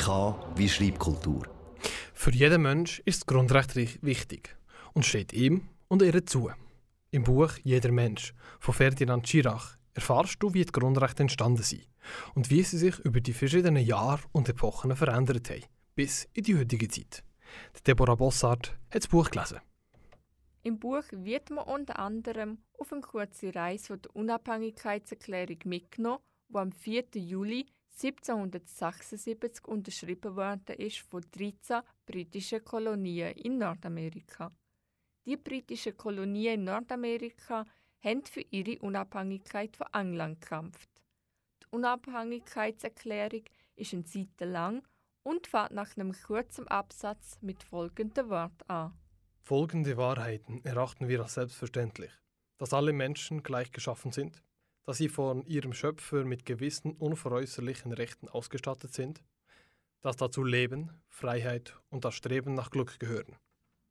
K wie Schreibkultur. Für jeden Mensch ist das Grundrecht wichtig und steht ihm und ihr zu. Im Buch Jeder Mensch von Ferdinand Schirach erfahrst du, wie die Grundrechte entstanden sind und wie sie sich über die verschiedenen Jahre und Epochen verändert haben, bis in die heutige Zeit. Deborah Bossart hat das Buch gelesen. Im Buch wird man unter anderem auf eine kurze Reise der Unabhängigkeitserklärung mitgenommen, die am 4. Juli 1776 unterschrieben worden ist von 13 britischen Kolonien in Nordamerika. Die britischen Kolonien in Nordamerika haben für ihre Unabhängigkeit von England gekämpft. Die Unabhängigkeitserklärung ist eine Seite lang und fängt nach einem kurzen Absatz mit folgendem Wort an. Folgende Wahrheiten erachten wir als selbstverständlich, dass alle Menschen gleich geschaffen sind, dass sie von ihrem Schöpfer mit gewissen unveräußerlichen Rechten ausgestattet sind, dass dazu Leben, Freiheit und das Streben nach Glück gehören.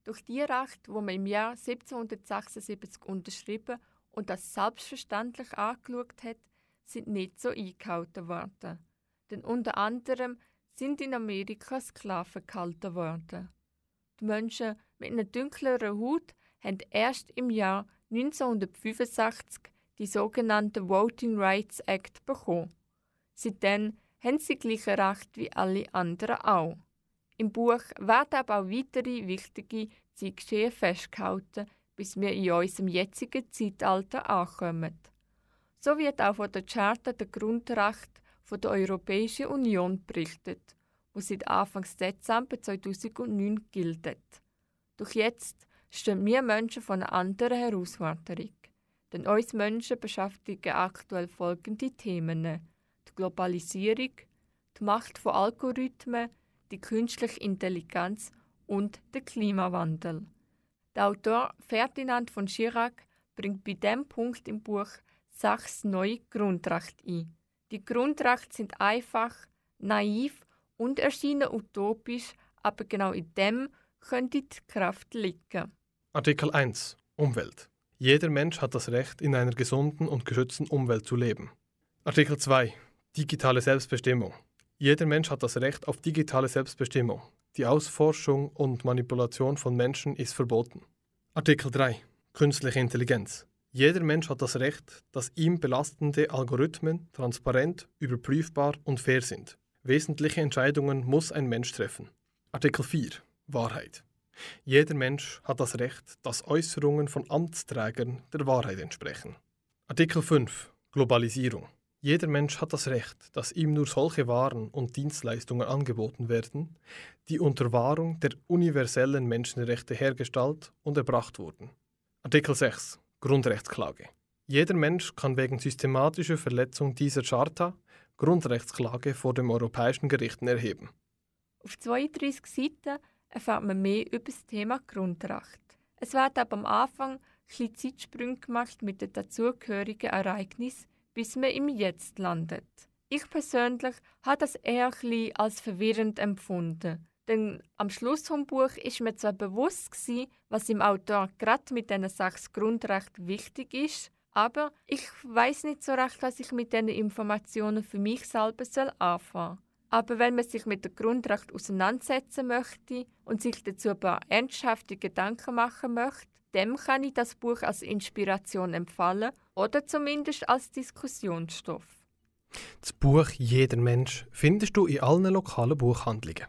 Durch die Rechte, die man im Jahr 1776 unterschrieben und das selbstverständlich angeschaut hat, sind nicht so eingehalten worden. Denn unter anderem sind in Amerika Sklaven gehalten worden. Die Menschen mit einer dunkleren Haut haben erst im Jahr 1965 die sogenannte Voting Rights Act bekommen. Seitdem haben sie gleiche Recht wie alle anderen auch. Im Buch werden aber auch weitere wichtige Zeitgeschehen festgehalten, bis wir in unserem jetzigen Zeitalter ankommen. So wird auch von der Charta der Grundrechte der Europäischen Union berichtet, wo seit Anfang Dezember 2009 gilt. Doch jetzt stehen wir Menschen vor einer anderen Herausforderung. Denn uns Menschen beschäftigen aktuell folgende Themen: die Globalisierung, die Macht von Algorithmen, die künstliche Intelligenz und der Klimawandel. Der Autor Ferdinand von Schirach bringt bei diesem Punkt im Buch sechs neue Grundrechte ein. Die Grundrechte sind einfach, naiv und erscheinen utopisch, aber genau in dem könnte die Kraft liegen. Artikel 1 Umwelt jeder Mensch hat das Recht, in einer gesunden und geschützten Umwelt zu leben. Artikel 2. Digitale Selbstbestimmung. Jeder Mensch hat das Recht auf digitale Selbstbestimmung. Die Ausforschung und Manipulation von Menschen ist verboten. Artikel 3. Künstliche Intelligenz. Jeder Mensch hat das Recht, dass ihm belastende Algorithmen transparent, überprüfbar und fair sind. Wesentliche Entscheidungen muss ein Mensch treffen. Artikel 4. Wahrheit. Jeder Mensch hat das Recht, dass Äußerungen von Amtsträgern der Wahrheit entsprechen. Artikel 5 Globalisierung. Jeder Mensch hat das Recht, dass ihm nur solche Waren und Dienstleistungen angeboten werden, die unter Wahrung der universellen Menschenrechte hergestellt und erbracht wurden. Artikel 6 Grundrechtsklage. Jeder Mensch kann wegen systematischer Verletzung dieser Charta Grundrechtsklage vor dem Europäischen Gericht erheben. Auf 32 Seiten erfährt man mehr über das Thema Grundrecht. Es wird aber am Anfang ein Zeitsprünge gemacht mit den dazugehörigen Ereignissen, bis man im Jetzt landet. Ich persönlich habe das eher ein als verwirrend empfunden. Denn am Schluss vom Buch ist mir zwar bewusst gewesen, was im Autor gerade mit diesen sechs Grundrechten wichtig ist, aber ich weiß nicht so recht, was ich mit diesen Informationen für mich selber anfangen soll. Aber wenn man sich mit dem Grundrecht auseinandersetzen möchte und sich dazu ein paar ernsthafte Gedanken machen möchte, dem kann ich das Buch als Inspiration empfehlen oder zumindest als Diskussionsstoff. Das Buch Jeder Mensch findest du in allen lokalen Buchhandlungen.